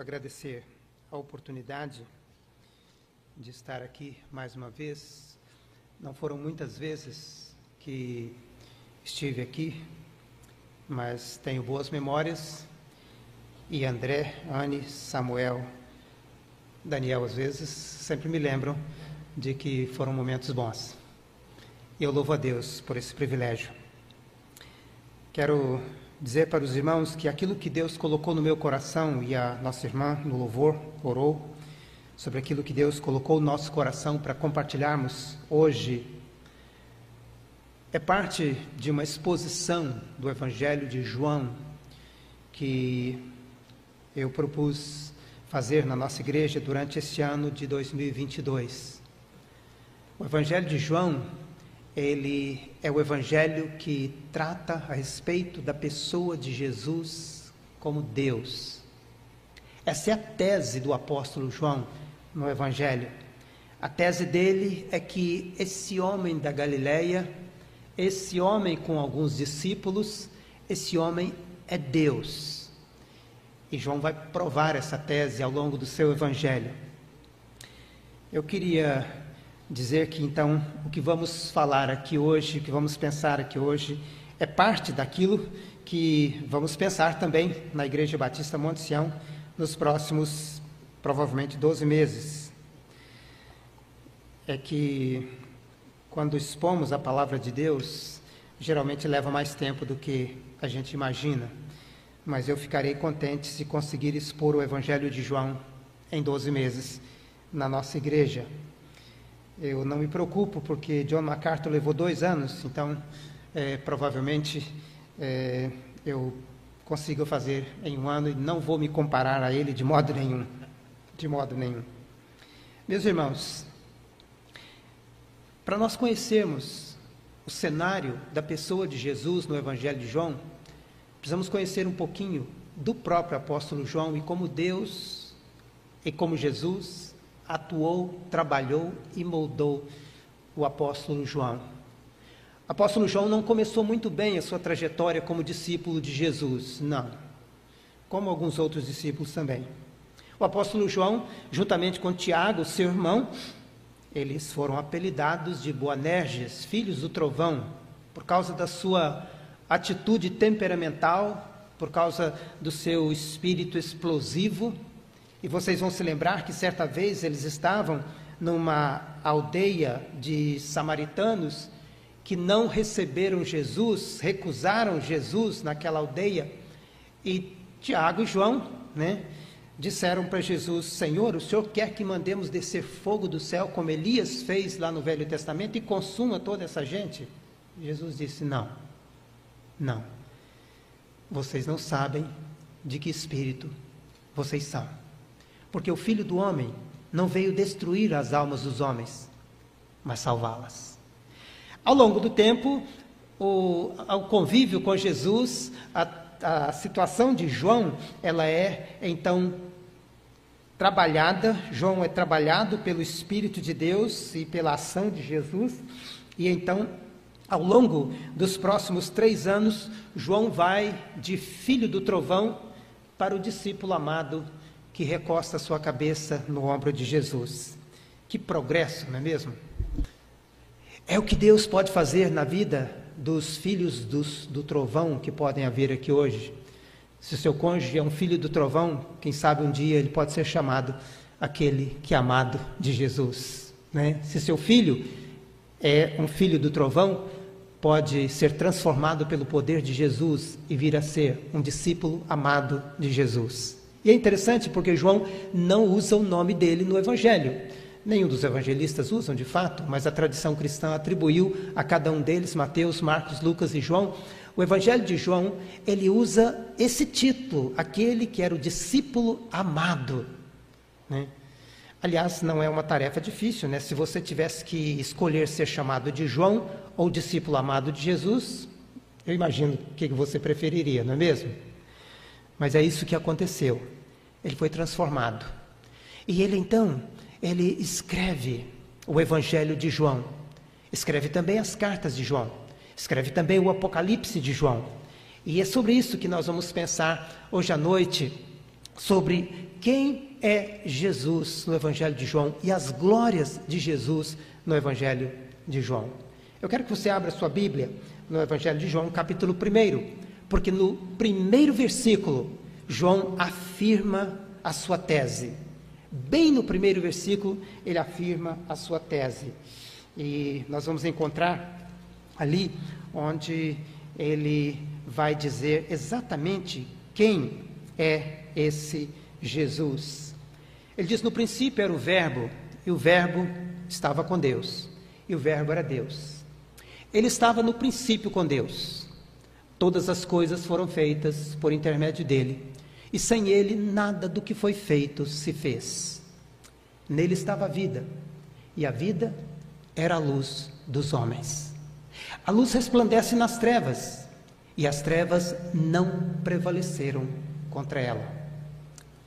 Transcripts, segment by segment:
Quero agradecer a oportunidade de estar aqui mais uma vez. Não foram muitas vezes que estive aqui, mas tenho boas memórias. E André, Anne, Samuel, Daniel, às vezes, sempre me lembram de que foram momentos bons. Eu louvo a Deus por esse privilégio. Quero dizer para os irmãos que aquilo que Deus colocou no meu coração, e a nossa irmã no louvor orou, sobre aquilo que Deus colocou no nosso coração para compartilharmos hoje, é parte de uma exposição do Evangelho de João que eu propus fazer na nossa igreja durante este ano de 2022. O Evangelho de João ele é o evangelho que trata a respeito da pessoa de Jesus como Deus. Essa é a tese do apóstolo João no evangelho. A tese dele é que esse homem da Galileia, esse homem com alguns discípulos, esse homem é Deus. E João vai provar essa tese ao longo do seu evangelho. Eu queria dizer que então o que vamos falar aqui hoje, o que vamos pensar aqui hoje, é parte daquilo que vamos pensar também na Igreja Batista Monte Sião nos próximos, provavelmente, 12 meses. É que quando expomos a palavra de Deus, geralmente leva mais tempo do que a gente imagina, mas eu ficarei contente se conseguir expor o Evangelho de João em 12 meses na nossa igreja. Eu não me preocupo, porque John MacArthur levou dois anos, então é, provavelmente é, eu consigo fazer em um ano e não vou me comparar a ele de modo nenhum. De modo nenhum. Meus irmãos, para nós conhecermos o cenário da pessoa de Jesus no Evangelho de João, precisamos conhecer um pouquinho do próprio apóstolo João e como Deus e como Jesus atuou, trabalhou e moldou o apóstolo João. O apóstolo João não começou muito bem a sua trajetória como discípulo de Jesus, não. Como alguns outros discípulos também. O apóstolo João, juntamente com Tiago, seu irmão, eles foram apelidados de Boanerges, filhos do trovão, por causa da sua atitude temperamental, por causa do seu espírito explosivo, e vocês vão se lembrar que certa vez eles estavam numa aldeia de samaritanos que não receberam Jesus, recusaram Jesus naquela aldeia. E Tiago e João, né, disseram para Jesus: Senhor, o Senhor quer que mandemos descer fogo do céu, como Elias fez lá no Velho Testamento, e consuma toda essa gente? Jesus disse: Não, não. Vocês não sabem de que espírito vocês são. Porque o Filho do Homem não veio destruir as almas dos homens, mas salvá-las. Ao longo do tempo, o, o convívio com Jesus, a, a situação de João, ela é então trabalhada, João é trabalhado pelo Espírito de Deus e pela ação de Jesus, e então, ao longo dos próximos três anos, João vai de filho do trovão para o discípulo amado que recosta sua cabeça no ombro de Jesus. Que progresso, não é mesmo? É o que Deus pode fazer na vida dos filhos dos, do trovão que podem haver aqui hoje. Se o seu cônjuge é um filho do trovão, quem sabe um dia ele pode ser chamado aquele que é amado de Jesus. Né? Se seu filho é um filho do trovão, pode ser transformado pelo poder de Jesus e vir a ser um discípulo amado de Jesus. E é interessante porque João não usa o nome dele no Evangelho. Nenhum dos evangelistas usam de fato, mas a tradição cristã atribuiu a cada um deles, Mateus, Marcos, Lucas e João. O Evangelho de João, ele usa esse título, aquele que era o discípulo amado. Né? Aliás, não é uma tarefa difícil, né? Se você tivesse que escolher ser chamado de João ou discípulo amado de Jesus, eu imagino o que você preferiria, não é mesmo? Mas é isso que aconteceu. Ele foi transformado. E ele então, ele escreve o Evangelho de João. Escreve também as cartas de João. Escreve também o Apocalipse de João. E é sobre isso que nós vamos pensar hoje à noite, sobre quem é Jesus no Evangelho de João e as glórias de Jesus no Evangelho de João. Eu quero que você abra sua Bíblia no Evangelho de João, capítulo 1, porque no primeiro versículo, João afirma a sua tese. Bem no primeiro versículo, ele afirma a sua tese. E nós vamos encontrar ali onde ele vai dizer exatamente quem é esse Jesus. Ele diz: No princípio era o Verbo, e o Verbo estava com Deus, e o Verbo era Deus. Ele estava no princípio com Deus. Todas as coisas foram feitas por intermédio dele, e sem ele nada do que foi feito se fez. Nele estava a vida, e a vida era a luz dos homens. A luz resplandece nas trevas, e as trevas não prevaleceram contra ela.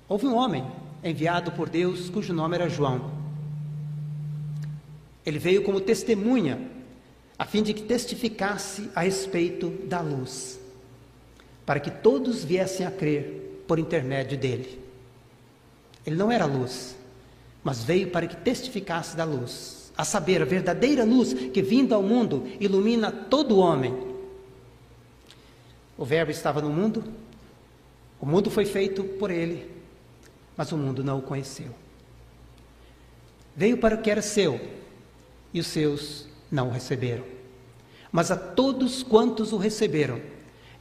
Houve um homem enviado por Deus cujo nome era João. Ele veio como testemunha, a fim de que testificasse a respeito da luz, para que todos viessem a crer por intermédio dele. Ele não era luz, mas veio para que testificasse da luz, a saber, a verdadeira luz que vindo ao mundo ilumina todo homem. O Verbo estava no mundo, o mundo foi feito por ele, mas o mundo não o conheceu. Veio para o que era seu, e os seus não o receberam. Mas a todos quantos o receberam,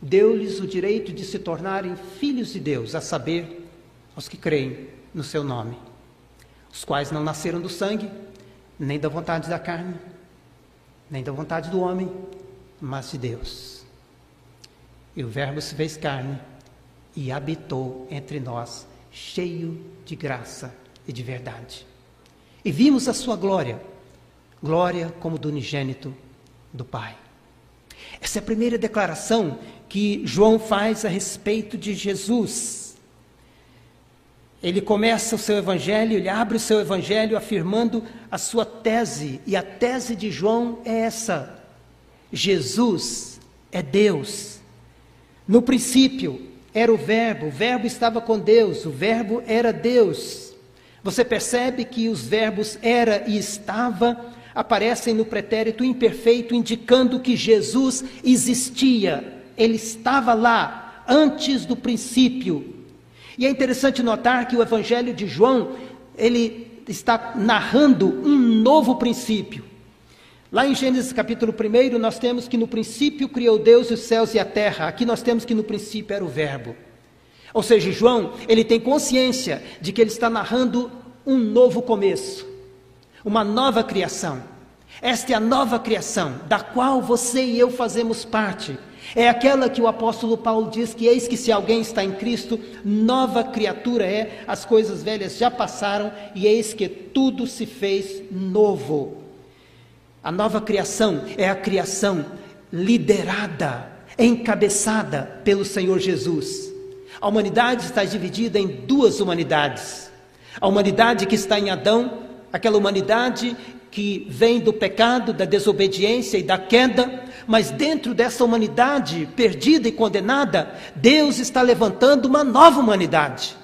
deu-lhes o direito de se tornarem filhos de Deus, a saber, aos que creem no seu nome, os quais não nasceram do sangue, nem da vontade da carne, nem da vontade do homem, mas de Deus. E o Verbo se fez carne e habitou entre nós cheio de graça e de verdade. E vimos a sua glória, glória como do unigênito do Pai. Essa é a primeira declaração que João faz a respeito de Jesus. Ele começa o seu evangelho, ele abre o seu evangelho afirmando a sua tese, e a tese de João é essa: Jesus é Deus. No princípio, era o Verbo, o Verbo estava com Deus, o Verbo era Deus. Você percebe que os verbos era e estava aparecem no pretérito imperfeito, indicando que Jesus existia, ele estava lá antes do princípio. E é interessante notar que o Evangelho de João, ele está narrando um novo princípio. Lá em Gênesis capítulo 1, nós temos que no princípio criou Deus os céus e a terra. Aqui nós temos que no princípio era o Verbo. Ou seja, João, ele tem consciência de que ele está narrando um novo começo, uma nova criação. Esta é a nova criação, da qual você e eu fazemos parte. É aquela que o apóstolo Paulo diz que eis que se alguém está em Cristo, nova criatura é, as coisas velhas já passaram e eis que tudo se fez novo. A nova criação é a criação liderada, encabeçada pelo Senhor Jesus. A humanidade está dividida em duas humanidades. A humanidade que está em Adão, aquela humanidade que vem do pecado, da desobediência e da queda, mas dentro dessa humanidade perdida e condenada, Deus está levantando uma nova humanidade.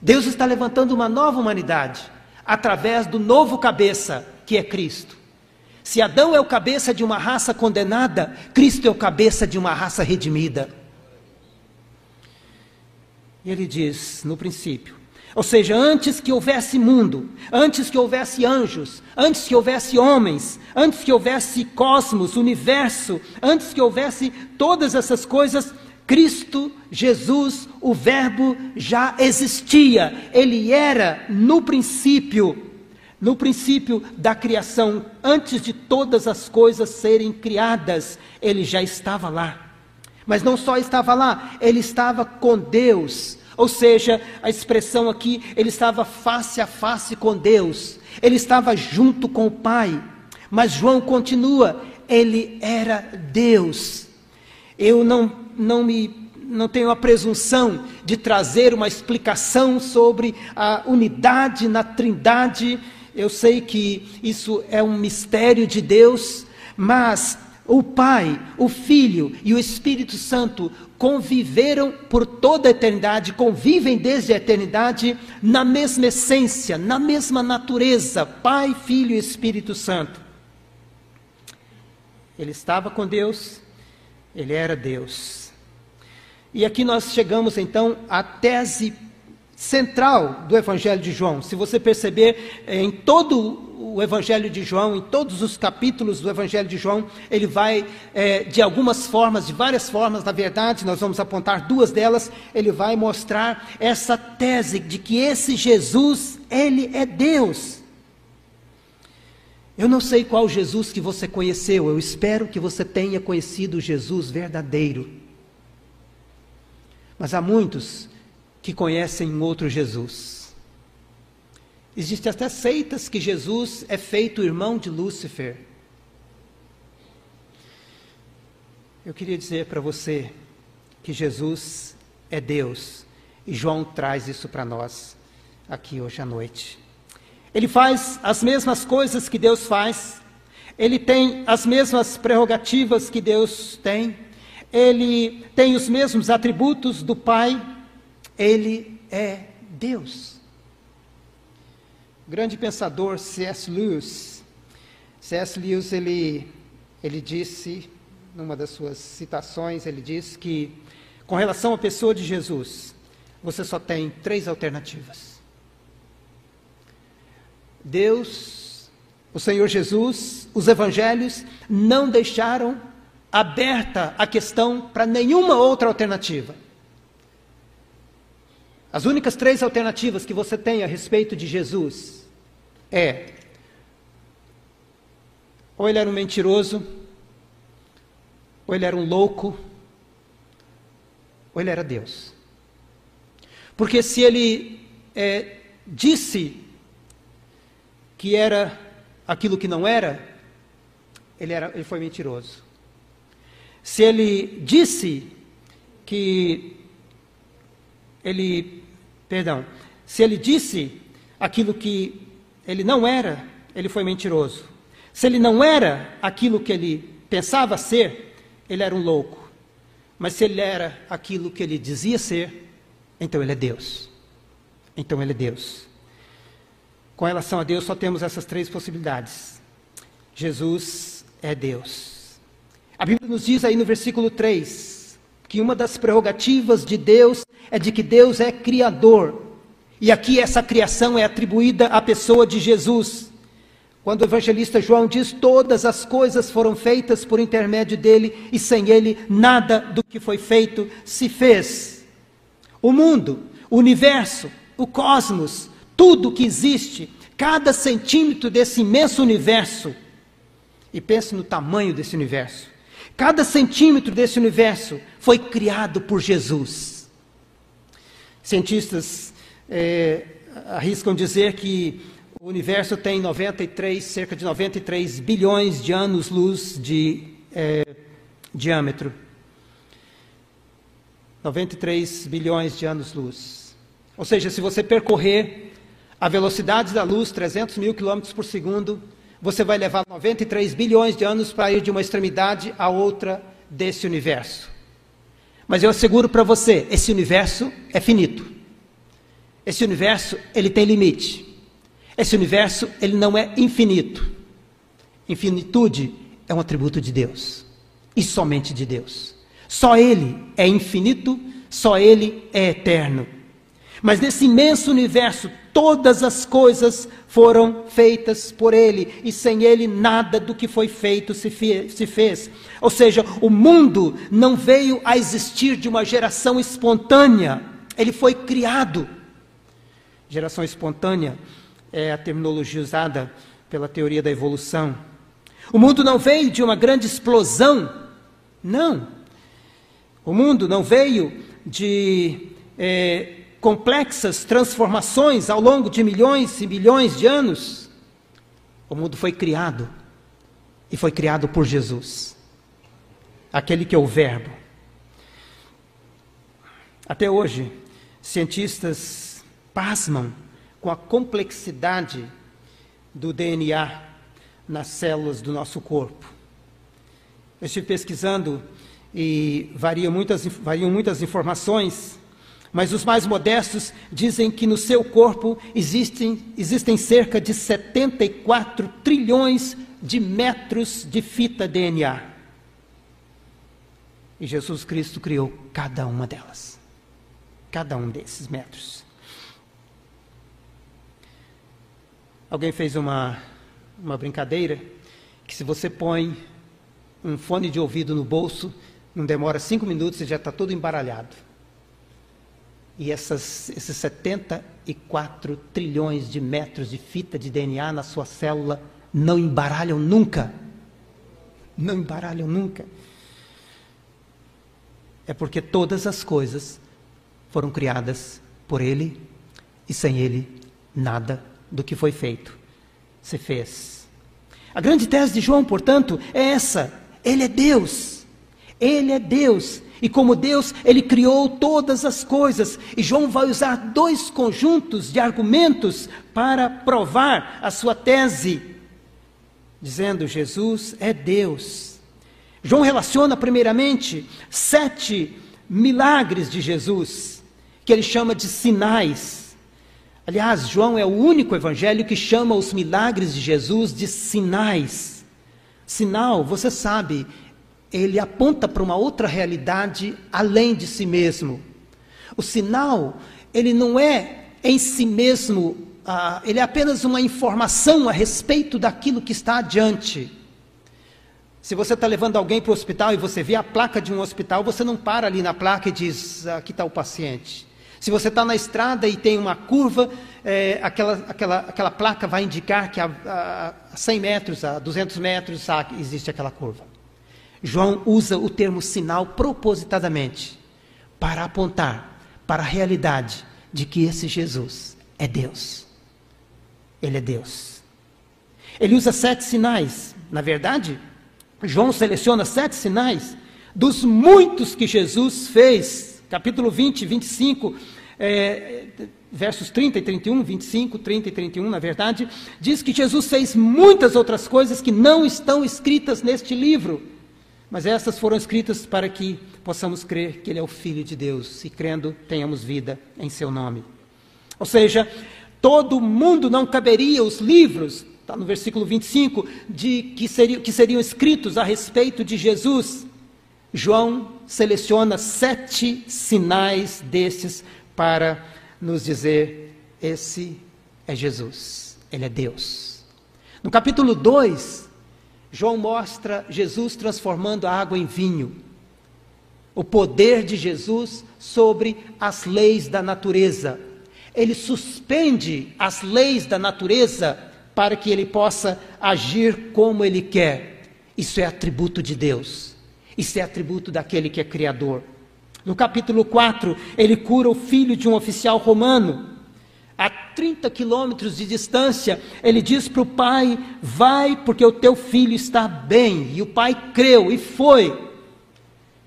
Deus está levantando uma nova humanidade através do novo cabeça, que é Cristo. Se Adão é o cabeça de uma raça condenada, Cristo é o cabeça de uma raça redimida. E ele diz no princípio, ou seja, antes que houvesse mundo, antes que houvesse anjos, antes que houvesse homens, antes que houvesse cosmos, universo, antes que houvesse todas essas coisas, Cristo, Jesus, o Verbo já existia, ele era no princípio no princípio da criação, antes de todas as coisas serem criadas, ele já estava lá. Mas não só estava lá, ele estava com Deus. Ou seja, a expressão aqui, ele estava face a face com Deus, ele estava junto com o Pai. Mas João continua, ele era Deus. Eu não, não me não tenho a presunção de trazer uma explicação sobre a unidade na Trindade eu sei que isso é um mistério de Deus, mas o Pai, o Filho e o Espírito Santo conviveram por toda a eternidade, convivem desde a eternidade na mesma essência, na mesma natureza, Pai, Filho e Espírito Santo. Ele estava com Deus, ele era Deus. E aqui nós chegamos então à tese central do Evangelho de João. Se você perceber, em todo o Evangelho de João, em todos os capítulos do Evangelho de João, ele vai, é, de algumas formas, de várias formas, na verdade, nós vamos apontar duas delas, ele vai mostrar essa tese de que esse Jesus, ele é Deus. Eu não sei qual Jesus que você conheceu, eu espero que você tenha conhecido o Jesus verdadeiro. Mas há muitos que conhecem outro Jesus. Existem até seitas que Jesus é feito irmão de Lúcifer. Eu queria dizer para você que Jesus é Deus e João traz isso para nós aqui hoje à noite. Ele faz as mesmas coisas que Deus faz, ele tem as mesmas prerrogativas que Deus tem, ele tem os mesmos atributos do Pai, ele é Deus grande pensador C.S. Lewis, C.S. Lewis ele, ele disse, numa das suas citações, ele diz que com relação à pessoa de Jesus, você só tem três alternativas. Deus, o Senhor Jesus, os evangelhos não deixaram aberta a questão para nenhuma outra alternativa. As únicas três alternativas que você tem a respeito de Jesus é: ou ele era um mentiroso, ou ele era um louco, ou ele era Deus. Porque se ele é, disse que era aquilo que não era, ele, era, ele foi mentiroso. Se ele disse que ele, perdão, se ele disse aquilo que ele não era, ele foi mentiroso. Se ele não era aquilo que ele pensava ser, ele era um louco. Mas se ele era aquilo que ele dizia ser, então ele é Deus. Então ele é Deus. Com relação a Deus, só temos essas três possibilidades. Jesus é Deus. A Bíblia nos diz aí no versículo 3 que uma das prerrogativas de Deus é de que Deus é criador. E aqui essa criação é atribuída à pessoa de Jesus. Quando o evangelista João diz: Todas as coisas foram feitas por intermédio dele, e sem ele nada do que foi feito se fez. O mundo, o universo, o cosmos, tudo que existe, cada centímetro desse imenso universo, e pense no tamanho desse universo, cada centímetro desse universo foi criado por Jesus. Cientistas é, arriscam dizer que o universo tem 93, cerca de 93 bilhões de anos-luz de é, diâmetro. 93 bilhões de anos-luz. Ou seja, se você percorrer a velocidade da luz, 300 mil quilômetros por segundo, você vai levar 93 bilhões de anos para ir de uma extremidade à outra desse universo. Mas eu asseguro para você, esse universo é finito. Esse universo, ele tem limite. Esse universo, ele não é infinito. Infinitude é um atributo de Deus. E somente de Deus. Só Ele é infinito, só Ele é eterno. Mas nesse imenso universo, todas as coisas foram feitas por Ele, e sem Ele nada do que foi feito se, se, fez. Ou seja, o mundo não veio a existir de uma geração espontânea, ele foi criado. Geração espontânea é a terminologia usada pela teoria da evolução. O mundo não veio de uma grande explosão, não. O mundo não veio de é, complexas transformações ao longo de milhões e milhões de anos. O mundo foi criado e foi criado por Jesus, aquele que é o Verbo. Até hoje, cientistas pasmam com a complexidade do DNA nas células do nosso corpo. Eu estive pesquisando e variam muitas, variam muitas informações, mas os mais modestos dizem que no seu corpo existem, existem cerca de 74 trilhões de metros de fita DNA. E Jesus Cristo criou cada uma delas. Cada um desses metros. Alguém fez uma, uma brincadeira que se você põe um fone de ouvido no bolso, não demora cinco minutos e já está todo embaralhado. E essas, esses 74 trilhões de metros de fita de DNA na sua célula não embaralham nunca. Não embaralham nunca. É porque todas as coisas foram criadas por Ele e sem Ele nada do que foi feito se fez. A grande tese de João, portanto, é essa: Ele é Deus. Ele é Deus. E como Deus, ele criou todas as coisas. E João vai usar dois conjuntos de argumentos para provar a sua tese, dizendo: Jesus é Deus. João relaciona, primeiramente, sete milagres de Jesus, que ele chama de sinais. Aliás, João é o único evangelho que chama os milagres de Jesus de sinais. Sinal, você sabe, ele aponta para uma outra realidade além de si mesmo. O sinal, ele não é em si mesmo, ah, ele é apenas uma informação a respeito daquilo que está adiante. Se você está levando alguém para o hospital e você vê a placa de um hospital, você não para ali na placa e diz: aqui está o paciente. Se você está na estrada e tem uma curva, é, aquela, aquela, aquela placa vai indicar que a, a 100 metros, a 200 metros, ah, existe aquela curva. João usa o termo sinal propositadamente para apontar para a realidade de que esse Jesus é Deus. Ele é Deus. Ele usa sete sinais. Na verdade, João seleciona sete sinais dos muitos que Jesus fez. Capítulo 20, 25, é, versos 30 e 31, 25, 30 e 31, na verdade, diz que Jesus fez muitas outras coisas que não estão escritas neste livro. Mas essas foram escritas para que possamos crer que Ele é o Filho de Deus e, crendo, tenhamos vida em Seu nome. Ou seja, todo mundo não caberia os livros, está no versículo 25, de que seriam, que seriam escritos a respeito de Jesus. João seleciona sete sinais desses para nos dizer: esse é Jesus, ele é Deus. No capítulo 2, João mostra Jesus transformando a água em vinho. O poder de Jesus sobre as leis da natureza. Ele suspende as leis da natureza para que ele possa agir como ele quer. Isso é atributo de Deus. Isso é atributo daquele que é criador. No capítulo 4, ele cura o filho de um oficial romano a 30 quilômetros de distância, ele diz para o pai: Vai, porque o teu filho está bem. E o pai creu e foi.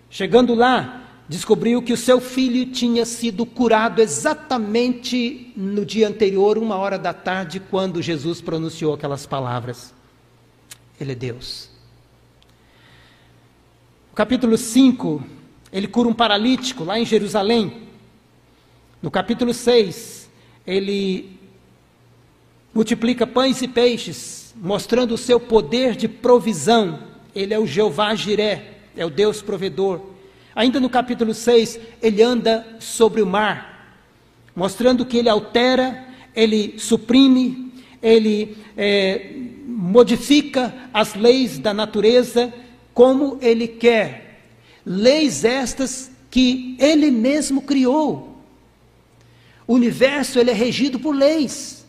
Chegando lá, descobriu que o seu filho tinha sido curado exatamente no dia anterior, uma hora da tarde, quando Jesus pronunciou aquelas palavras. Ele é Deus. No capítulo 5, ele cura um paralítico lá em Jerusalém. No capítulo 6, ele multiplica pães e peixes, mostrando o seu poder de provisão. Ele é o Jeová Jiré, é o Deus provedor. Ainda no capítulo 6, ele anda sobre o mar, mostrando que ele altera, ele suprime, ele é, modifica as leis da natureza como ele quer. Leis estas que ele mesmo criou. O universo ele é regido por leis.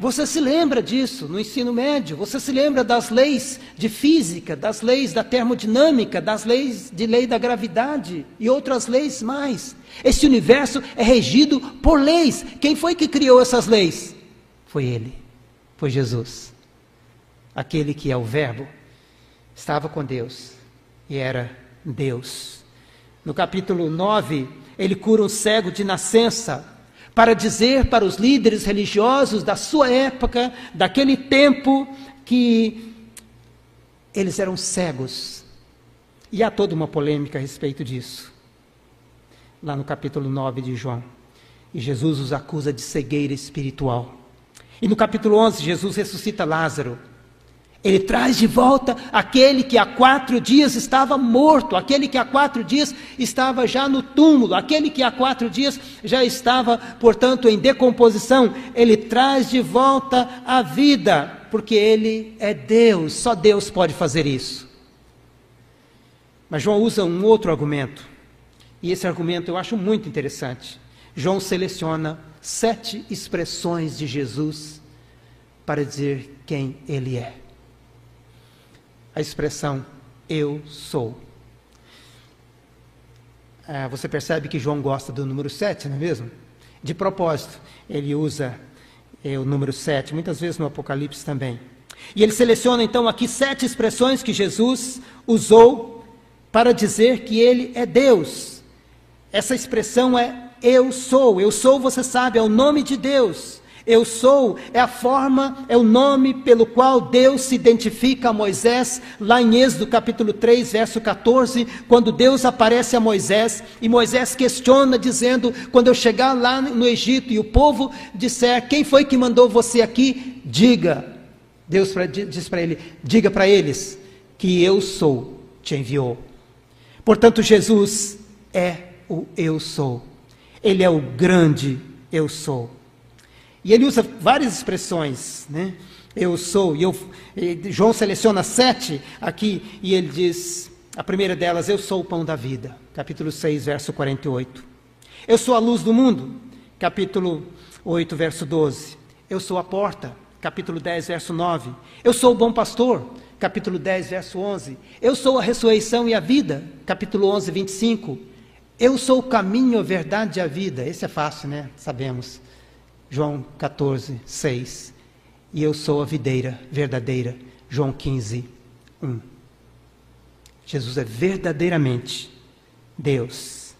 Você se lembra disso no ensino médio? Você se lembra das leis de física, das leis da termodinâmica, das leis de lei da gravidade e outras leis mais? Esse universo é regido por leis. Quem foi que criou essas leis? Foi Ele, foi Jesus. Aquele que é o Verbo, estava com Deus e era Deus. No capítulo 9, ele cura um cego de nascença, para dizer para os líderes religiosos da sua época, daquele tempo, que eles eram cegos E há toda uma polêmica a respeito disso. Lá no capítulo 9 de João. E Jesus os acusa de cegueira espiritual. E no capítulo 11, Jesus ressuscita Lázaro. Ele traz de volta aquele que há quatro dias estava morto, aquele que há quatro dias estava já no túmulo, aquele que há quatro dias já estava, portanto, em decomposição. Ele traz de volta a vida, porque ele é Deus, só Deus pode fazer isso. Mas João usa um outro argumento, e esse argumento eu acho muito interessante. João seleciona sete expressões de Jesus para dizer quem ele é a expressão eu sou. Ah, você percebe que João gosta do número 7, não é mesmo? De propósito, ele usa é, o número 7, muitas vezes no Apocalipse também. E ele seleciona então aqui sete expressões que Jesus usou para dizer que ele é Deus. Essa expressão é eu sou. Eu sou, você sabe, é o nome de Deus. Eu sou é a forma, é o nome pelo qual Deus se identifica a Moisés, lá em Êxodo capítulo 3, verso 14, quando Deus aparece a Moisés e Moisés questiona, dizendo: Quando eu chegar lá no Egito e o povo disser: Quem foi que mandou você aqui? Diga. Deus diz para ele: Diga para eles que eu sou, te enviou. Portanto, Jesus é o eu sou. Ele é o grande eu sou. E ele usa várias expressões, né? Eu sou, e eu, e João seleciona sete aqui, e ele diz, a primeira delas, eu sou o pão da vida, capítulo 6, verso 48. Eu sou a luz do mundo, capítulo 8, verso 12. Eu sou a porta, capítulo 10, verso 9. Eu sou o bom pastor, capítulo 10, verso 11. Eu sou a ressurreição e a vida, capítulo 11, 25. Eu sou o caminho, a verdade e a vida. Esse é fácil, né? Sabemos. João 14, 6. E eu sou a videira verdadeira. João 15, 1. Jesus é verdadeiramente Deus.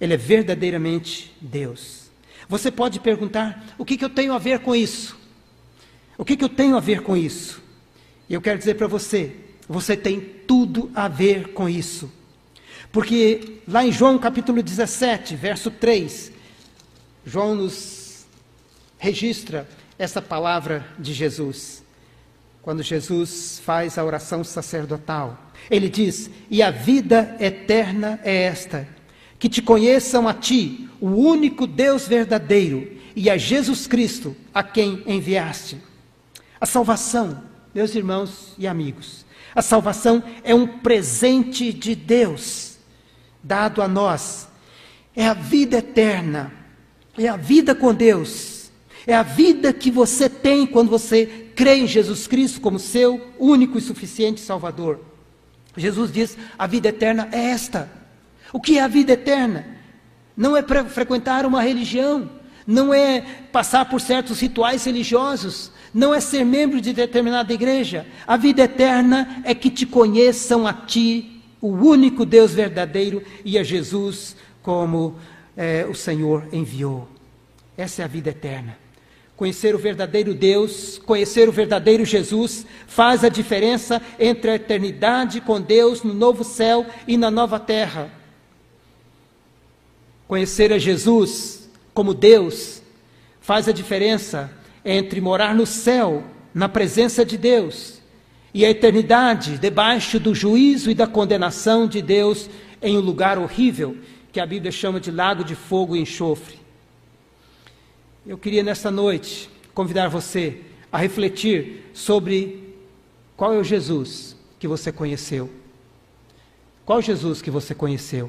Ele é verdadeiramente Deus. Você pode perguntar: o que, que eu tenho a ver com isso? O que, que eu tenho a ver com isso? E eu quero dizer para você: você tem tudo a ver com isso. Porque lá em João capítulo 17, verso 3, João nos registra essa palavra de Jesus. Quando Jesus faz a oração sacerdotal, ele diz: E a vida eterna é esta, que te conheçam a ti, o único Deus verdadeiro, e a Jesus Cristo, a quem enviaste. A salvação, meus irmãos e amigos, a salvação é um presente de Deus, dado a nós. É a vida eterna, é a vida com Deus é a vida que você tem quando você crê em Jesus Cristo como seu único e suficiente Salvador. Jesus diz: a vida eterna é esta. O que é a vida eterna? Não é frequentar uma religião, não é passar por certos rituais religiosos, não é ser membro de determinada igreja. A vida eterna é que te conheçam a ti, o único Deus verdadeiro, e a Jesus como é, o Senhor enviou. Essa é a vida eterna. Conhecer o verdadeiro Deus, conhecer o verdadeiro Jesus, faz a diferença entre a eternidade com Deus no novo céu e na nova terra. Conhecer a Jesus como Deus faz a diferença entre morar no céu, na presença de Deus, e a eternidade debaixo do juízo e da condenação de Deus em um lugar horrível que a Bíblia chama de lago de fogo e enxofre. Eu queria nesta noite convidar você a refletir sobre qual é o Jesus que você conheceu. Qual Jesus que você conheceu?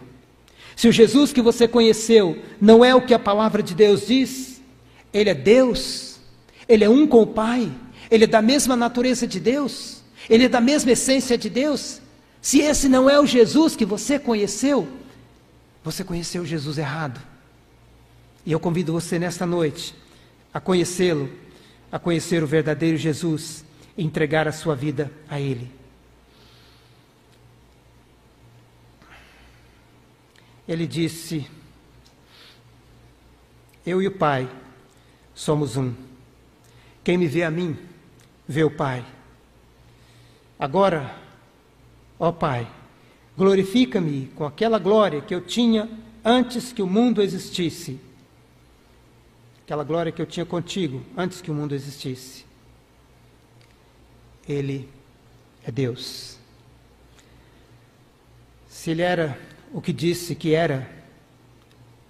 Se o Jesus que você conheceu não é o que a palavra de Deus diz, ele é Deus, ele é um com o Pai, ele é da mesma natureza de Deus, ele é da mesma essência de Deus. Se esse não é o Jesus que você conheceu, você conheceu Jesus errado. E eu convido você nesta noite a conhecê-lo, a conhecer o verdadeiro Jesus e entregar a sua vida a Ele. Ele disse: Eu e o Pai somos um. Quem me vê a mim, vê o Pai. Agora, ó Pai, Glorifica-me com aquela glória que eu tinha antes que o mundo existisse. Aquela glória que eu tinha contigo antes que o mundo existisse. Ele é Deus. Se ele era o que disse que era,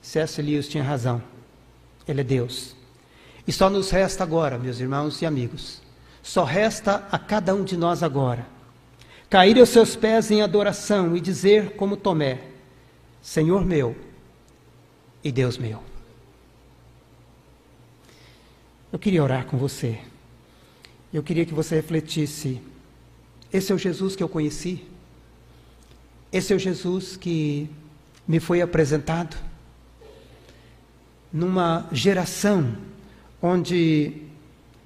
C.S. Lewis tinha razão. Ele é Deus. E só nos resta agora, meus irmãos e amigos, só resta a cada um de nós agora cair aos seus pés em adoração e dizer, como Tomé: Senhor meu e Deus meu. Eu queria orar com você. Eu queria que você refletisse: esse é o Jesus que eu conheci? Esse é o Jesus que me foi apresentado? Numa geração onde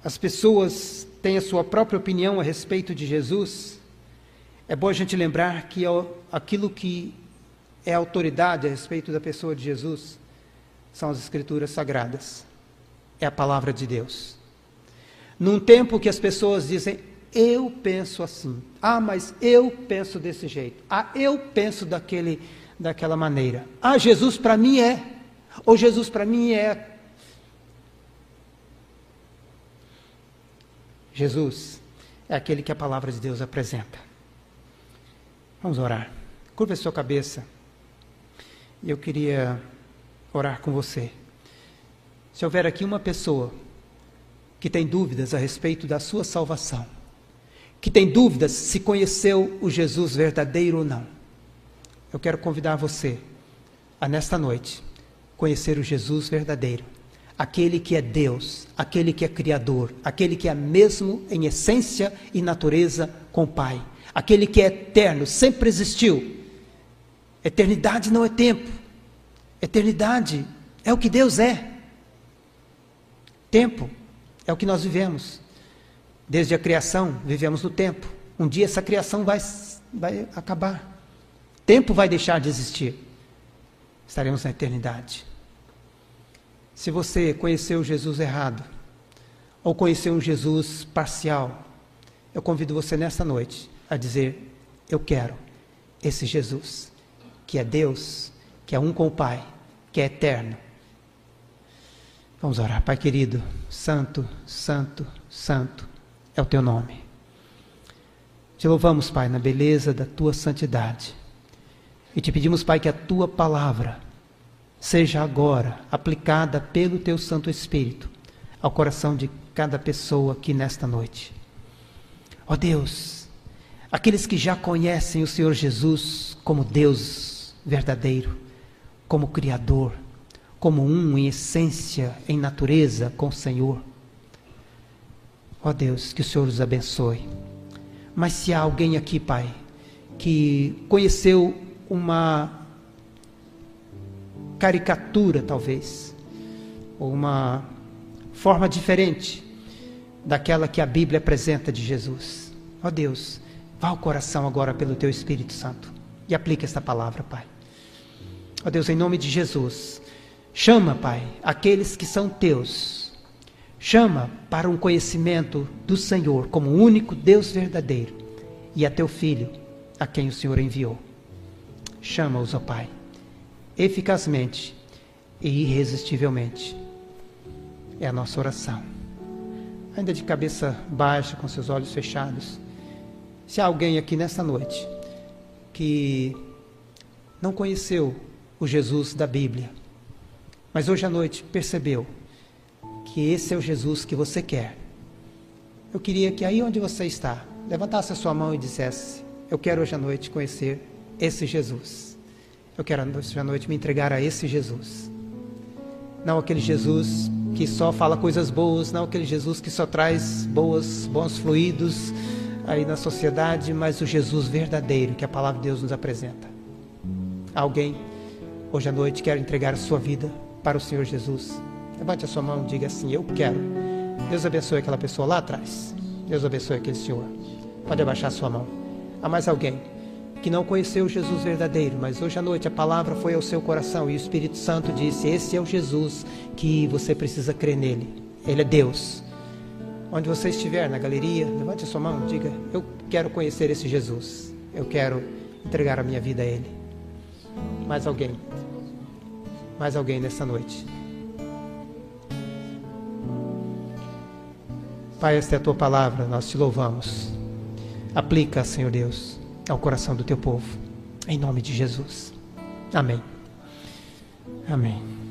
as pessoas têm a sua própria opinião a respeito de Jesus, é bom a gente lembrar que aquilo que é autoridade a respeito da pessoa de Jesus são as Escrituras Sagradas, é a palavra de Deus. Num tempo que as pessoas dizem, eu penso assim, ah, mas eu penso desse jeito, ah, eu penso daquele, daquela maneira, ah, Jesus para mim é, ou Jesus para mim é. Jesus é aquele que a palavra de Deus apresenta. Vamos orar. Curva a sua cabeça. E eu queria orar com você. Se houver aqui uma pessoa que tem dúvidas a respeito da sua salvação, que tem dúvidas se conheceu o Jesus verdadeiro ou não, eu quero convidar você a nesta noite conhecer o Jesus verdadeiro, aquele que é Deus, aquele que é Criador, aquele que é mesmo em essência e natureza com o Pai, aquele que é eterno, sempre existiu. Eternidade não é tempo, eternidade é o que Deus é. Tempo é o que nós vivemos. Desde a criação, vivemos no tempo. Um dia essa criação vai, vai acabar. Tempo vai deixar de existir. Estaremos na eternidade. Se você conheceu Jesus errado, ou conheceu um Jesus parcial, eu convido você nesta noite a dizer: Eu quero esse Jesus, que é Deus, que é um com o Pai, que é eterno, Vamos orar, Pai querido, Santo, Santo, Santo é o teu nome. Te louvamos, Pai, na beleza da tua santidade. E te pedimos, Pai, que a tua palavra seja agora aplicada pelo teu Santo Espírito ao coração de cada pessoa aqui nesta noite. Ó Deus, aqueles que já conhecem o Senhor Jesus como Deus verdadeiro, como Criador, como um em essência, em natureza com o Senhor. Ó oh Deus, que o Senhor os abençoe. Mas se há alguém aqui, Pai, que conheceu uma caricatura, talvez, ou uma forma diferente daquela que a Bíblia apresenta de Jesus. Ó oh Deus, vá ao coração agora pelo Teu Espírito Santo e aplique esta palavra, Pai. Ó oh Deus, em nome de Jesus, Chama, Pai, aqueles que são teus. Chama para um conhecimento do Senhor como o único Deus verdadeiro e a teu filho, a quem o Senhor enviou. Chama-os, ó Pai, eficazmente e irresistivelmente. É a nossa oração. Ainda de cabeça baixa, com seus olhos fechados. Se há alguém aqui nesta noite que não conheceu o Jesus da Bíblia, mas hoje à noite percebeu que esse é o Jesus que você quer. Eu queria que aí onde você está, levantasse a sua mão e dissesse: Eu quero hoje à noite conhecer esse Jesus. Eu quero hoje à noite me entregar a esse Jesus. Não aquele Jesus que só fala coisas boas, não aquele Jesus que só traz boas, bons fluidos aí na sociedade, mas o Jesus verdadeiro que a palavra de Deus nos apresenta. Alguém hoje à noite quer entregar a sua vida para o Senhor Jesus. Levante a sua mão e diga assim: Eu quero. Deus abençoe aquela pessoa lá atrás. Deus abençoe aquele senhor. Pode abaixar a sua mão. Há mais alguém que não conheceu o Jesus verdadeiro, mas hoje à noite a palavra foi ao seu coração e o Espírito Santo disse: Esse é o Jesus que você precisa crer nele. Ele é Deus. Onde você estiver, na galeria, levante a sua mão e diga: Eu quero conhecer esse Jesus. Eu quero entregar a minha vida a Ele. Mais alguém? Mais alguém nessa noite? Pai, esta é a tua palavra, nós te louvamos. Aplica, Senhor Deus, ao coração do teu povo. Em nome de Jesus. Amém. Amém.